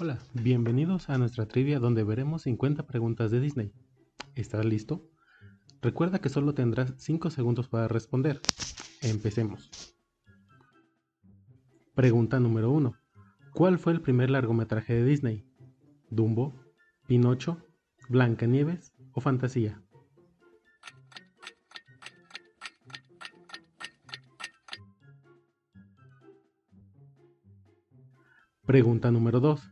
Hola, bienvenidos a nuestra trivia donde veremos 50 preguntas de Disney. ¿Estás listo? Recuerda que solo tendrás 5 segundos para responder. Empecemos. Pregunta número 1. ¿Cuál fue el primer largometraje de Disney? ¿Dumbo, Pinocho, Blancanieves o Fantasía? Pregunta número 2.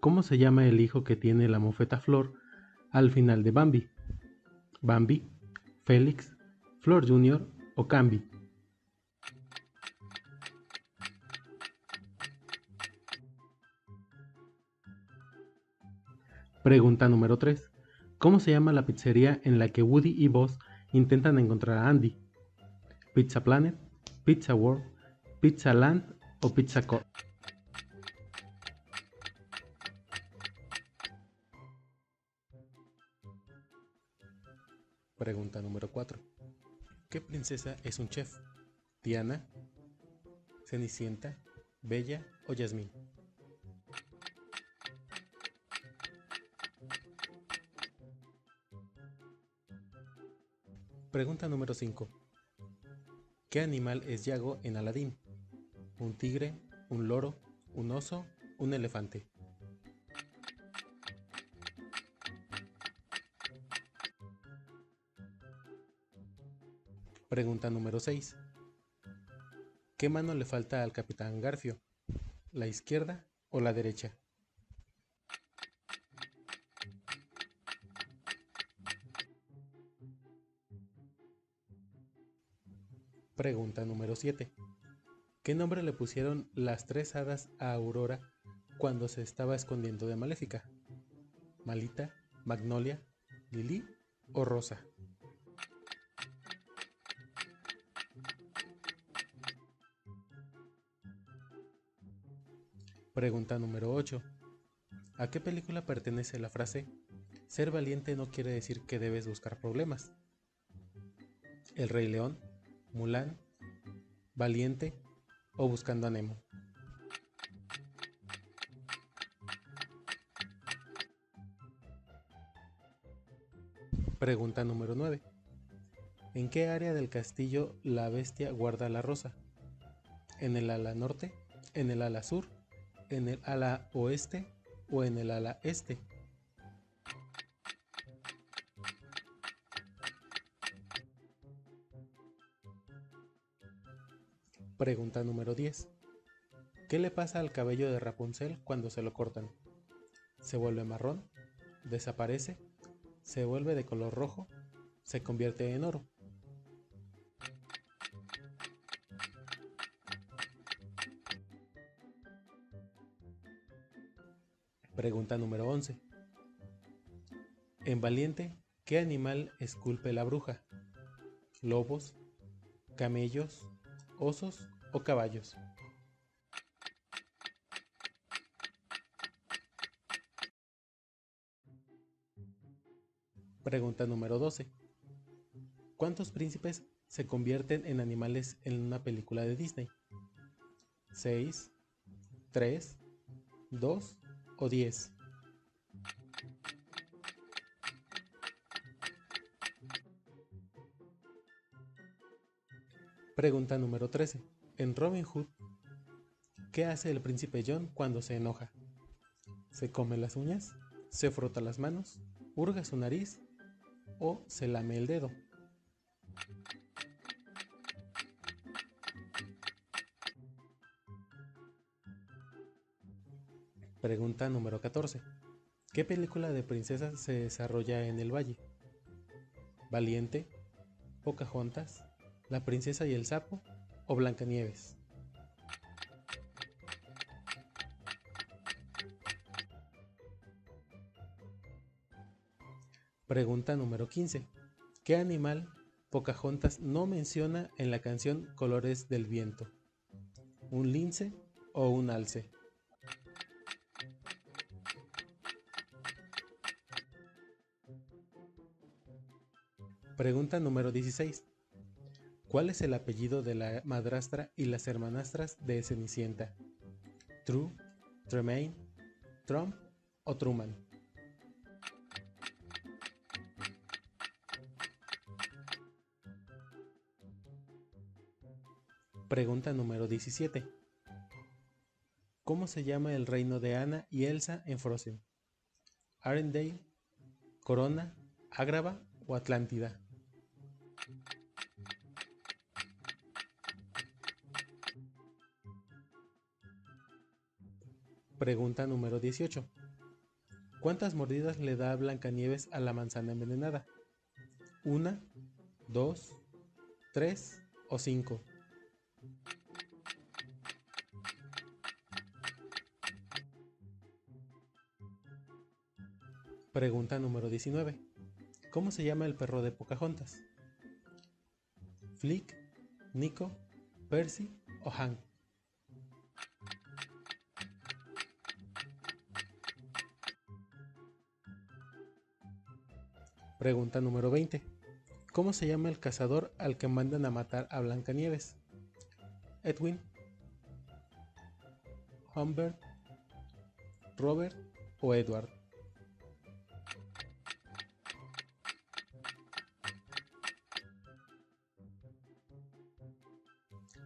¿Cómo se llama el hijo que tiene la mofeta Flor al final de Bambi? ¿Bambi, Félix, Flor Jr. o Cambi? Pregunta número 3. ¿Cómo se llama la pizzería en la que Woody y Buzz intentan encontrar a Andy? ¿Pizza Planet, Pizza World, Pizza Land o Pizza Co? Pregunta número 4. ¿Qué princesa es un chef? ¿Diana, Cenicienta, Bella o Yasmín? Pregunta número 5. ¿Qué animal es Yago en Aladín? ¿Un tigre, un loro, un oso, un elefante? Pregunta número 6. ¿Qué mano le falta al capitán Garfio? ¿La izquierda o la derecha? Pregunta número 7. ¿Qué nombre le pusieron las tres hadas a Aurora cuando se estaba escondiendo de Maléfica? ¿Malita, Magnolia, Lili o Rosa? Pregunta número 8. ¿A qué película pertenece la frase Ser valiente no quiere decir que debes buscar problemas? ¿El Rey León, Mulan, Valiente o Buscando a Nemo? Pregunta número 9. ¿En qué área del castillo la bestia guarda la rosa? ¿En el ala norte? ¿En el ala sur? En el ala oeste o en el ala este. Pregunta número 10. ¿Qué le pasa al cabello de Rapunzel cuando se lo cortan? ¿Se vuelve marrón? ¿Desaparece? ¿Se vuelve de color rojo? ¿Se convierte en oro? Pregunta número 11. En Valiente, ¿qué animal esculpe la bruja? ¿Lobos, camellos, osos o caballos? Pregunta número 12. ¿Cuántos príncipes se convierten en animales en una película de Disney? ¿6, 3, 2 o 10. Pregunta número 13. En Robin Hood, ¿qué hace el príncipe John cuando se enoja? ¿Se come las uñas? ¿Se frota las manos? ¿Hurga su nariz? ¿O se lame el dedo? Pregunta número 14. ¿Qué película de princesas se desarrolla en el valle? ¿Valiente? ¿Pocahontas? ¿La princesa y el sapo? ¿O Blancanieves? Pregunta número 15. ¿Qué animal Pocahontas no menciona en la canción Colores del Viento? ¿Un lince o un alce? Pregunta número 16. ¿Cuál es el apellido de la madrastra y las hermanastras de Cenicienta? True, Tremaine, Trump o Truman. Pregunta número 17. ¿Cómo se llama el reino de Anna y Elsa en Frozen? ¿Arendelle, Corona, Ágrava o Atlántida? Pregunta número 18. ¿Cuántas mordidas le da Blancanieves a la manzana envenenada? ¿Una, dos, tres o cinco? Pregunta número 19. ¿Cómo se llama el perro de Pocahontas? ¿Flick, Nico, Percy o Hank? Pregunta número 20. ¿Cómo se llama el cazador al que mandan a matar a Blancanieves? Edwin, Humbert, Robert o Edward.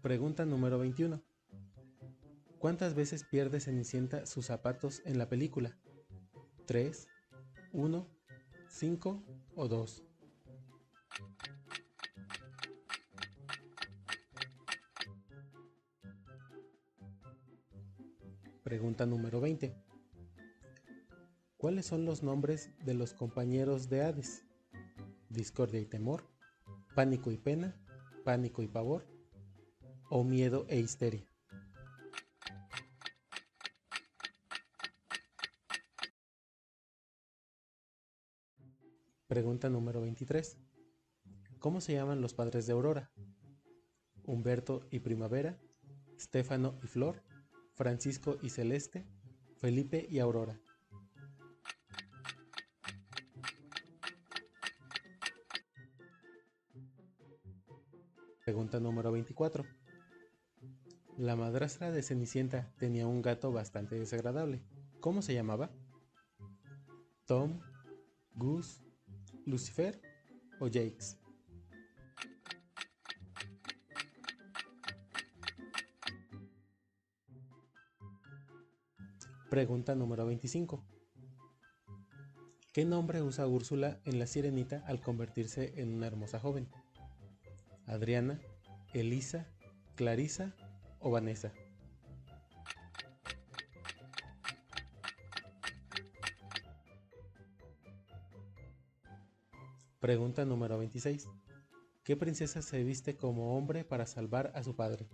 Pregunta número 21. ¿Cuántas veces pierde Cenicienta sus zapatos en la película? ¿3, 1, 5 o 2? Pregunta número 20. ¿Cuáles son los nombres de los compañeros de Hades? Discordia y temor, pánico y pena, pánico y pavor, o miedo e histeria. Pregunta número 23. ¿Cómo se llaman los padres de Aurora? Humberto y Primavera, Stefano y Flor, Francisco y Celeste, Felipe y Aurora. Pregunta número 24. La madrastra de Cenicienta tenía un gato bastante desagradable. ¿Cómo se llamaba? Tom, Goose, Lucifer o Jakes. Pregunta número 25. ¿Qué nombre usa Úrsula en La Sirenita al convertirse en una hermosa joven? Adriana, Elisa, Clarisa o Vanessa. Pregunta número 26. ¿Qué princesa se viste como hombre para salvar a su padre?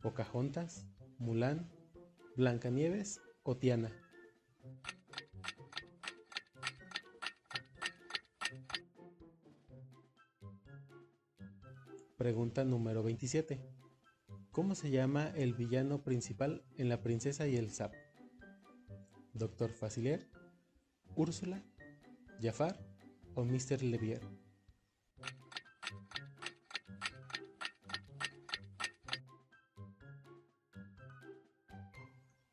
¿Pocahontas, Mulan, Blancanieves o Tiana? Pregunta número 27. ¿Cómo se llama el villano principal en La princesa y el sapo? ¿Doctor Facilier, Úrsula, Jafar o Mr. Levier?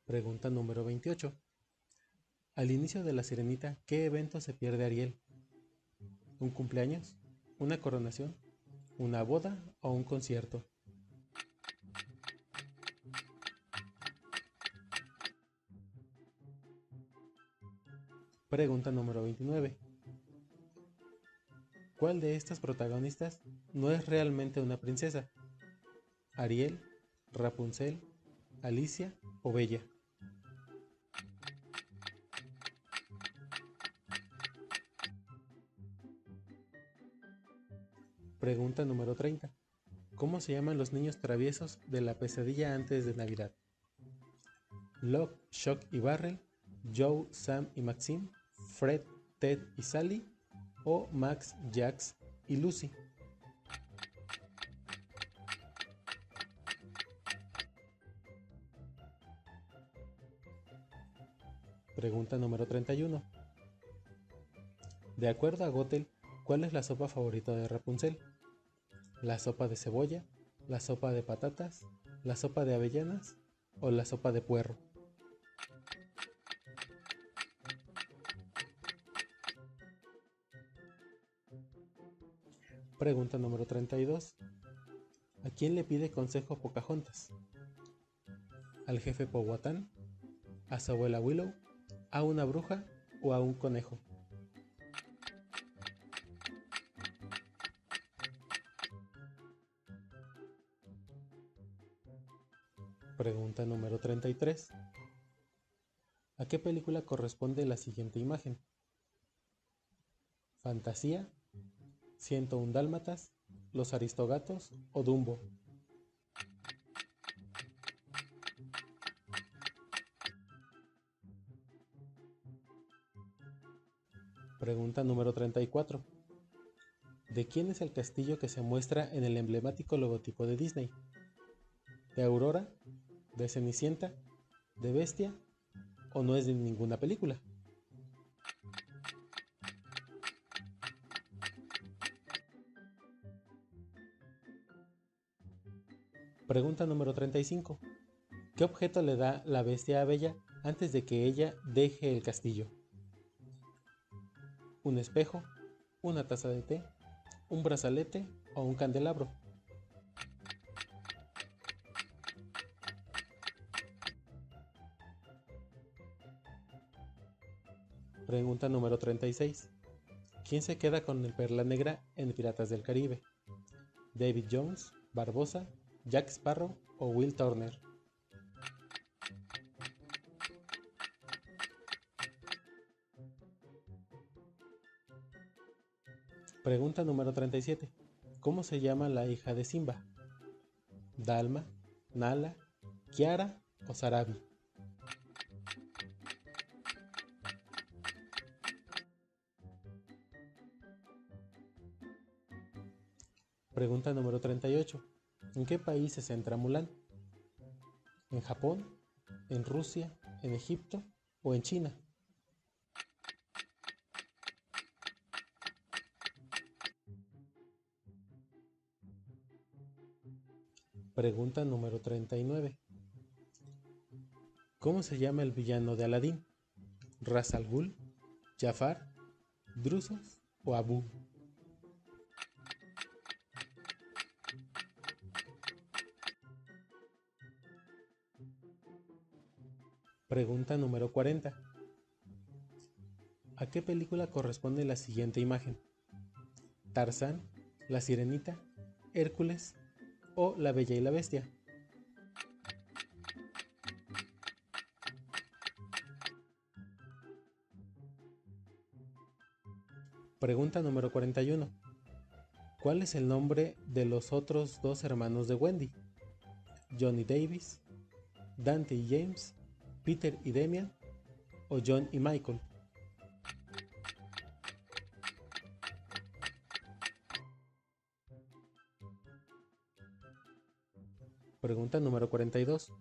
Pregunta número 28. Al inicio de La Sirenita, ¿qué evento se pierde Ariel? ¿Un cumpleaños? ¿Una coronación? ¿Una boda o un concierto? Pregunta número 29. ¿Cuál de estas protagonistas no es realmente una princesa? ¿Ariel, Rapunzel, Alicia o Bella? Pregunta número 30. ¿Cómo se llaman los niños traviesos de la pesadilla antes de Navidad? Locke, Shock y Barrel, Joe, Sam y Maxine, Fred, Ted y Sally o Max, Jax y Lucy. Pregunta número 31. De acuerdo a Gotel, ¿cuál es la sopa favorita de Rapunzel? ¿La sopa de cebolla? ¿La sopa de patatas? ¿La sopa de avellanas? ¿O la sopa de puerro? Pregunta número 32. ¿A quién le pide consejo Pocahontas? ¿Al jefe Powhatan? ¿A su abuela Willow? ¿A una bruja o a un conejo? Pregunta número 33. ¿A qué película corresponde la siguiente imagen? ¿Fantasía? ¿101 Dálmatas? ¿Los Aristogatos o Dumbo? Pregunta número 34. ¿De quién es el castillo que se muestra en el emblemático logotipo de Disney? ¿De Aurora? ¿De Cenicienta? ¿De Bestia? ¿O no es de ninguna película? Pregunta número 35. ¿Qué objeto le da la bestia a Bella antes de que ella deje el castillo? ¿Un espejo? ¿Una taza de té? ¿Un brazalete o un candelabro? Pregunta número 36. ¿Quién se queda con el Perla Negra en Piratas del Caribe? ¿David Jones, Barbosa, Jack Sparrow o Will Turner? Pregunta número 37. ¿Cómo se llama la hija de Simba? ¿Dalma, Nala, Kiara o Sarabi? Pregunta número 38. ¿En qué país se centra Mulan? ¿En Japón? ¿En Rusia? ¿En Egipto? ¿O en China? Pregunta número 39. ¿Cómo se llama el villano de Aladín? ¿Ras al Ghul? ¿Jafar? ¿Drusos o Abu? Pregunta número 40. ¿A qué película corresponde la siguiente imagen? ¿Tarzán, La Sirenita, Hércules o La Bella y la Bestia? Pregunta número 41. ¿Cuál es el nombre de los otros dos hermanos de Wendy? Johnny Davis, Dante y James Peter y Demian o John y Michael. Pregunta número 42.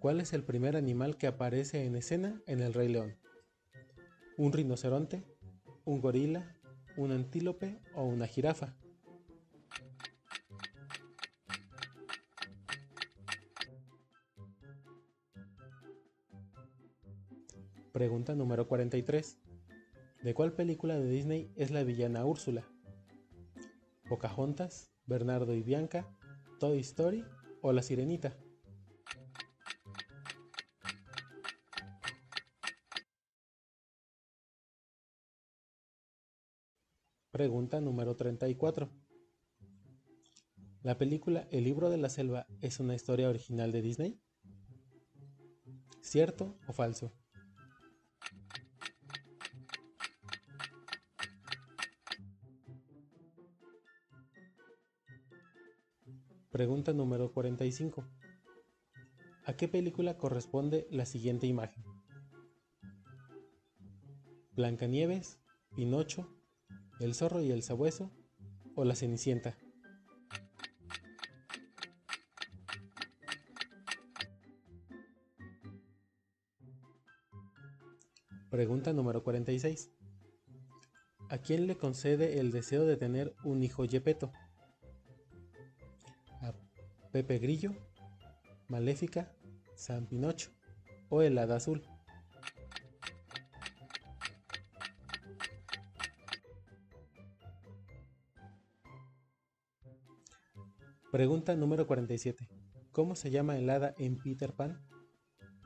¿Cuál es el primer animal que aparece en escena en El Rey León? ¿Un rinoceronte? ¿Un gorila? ¿Un antílope o una jirafa? Pregunta número 43. ¿De cuál película de Disney es la villana Úrsula? ¿Pocahontas, Bernardo y Bianca, Toy Story o La Sirenita? Pregunta número 34. ¿La película El libro de la selva es una historia original de Disney? ¿Cierto o falso? Pregunta número 45. ¿A qué película corresponde la siguiente imagen? ¿Blancanieves, Pinocho, El zorro y el sabueso o La Cenicienta? Pregunta número 46. ¿A quién le concede el deseo de tener un hijo Yepeto? Pepe Grillo, Maléfica, San Pinocho o el Hada Azul. Pregunta número 47. ¿Cómo se llama el hada en Peter Pan?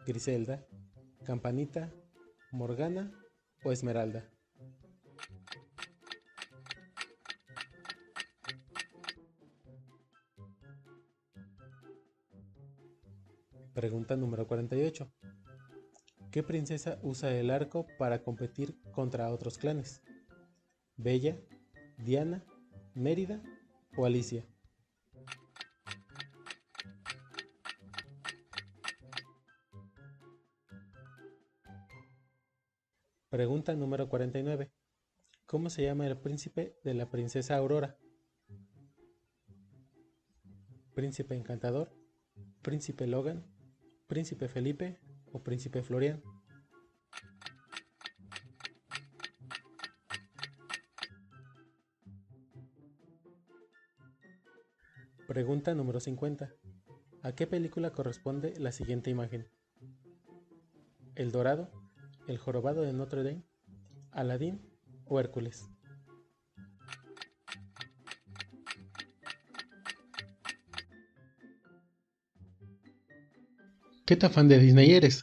Griselda, Campanita, Morgana o Esmeralda. Pregunta número 48. ¿Qué princesa usa el arco para competir contra otros clanes? ¿Bella, Diana, Mérida o Alicia? Pregunta número 49. ¿Cómo se llama el príncipe de la princesa Aurora? ¿Príncipe encantador? ¿Príncipe Logan? ¿Príncipe Felipe o Príncipe Florian? Pregunta número 50. ¿A qué película corresponde la siguiente imagen? ¿El Dorado? ¿El Jorobado de Notre Dame? ¿Aladín o Hércules? ¿Qué tan de Disney eres?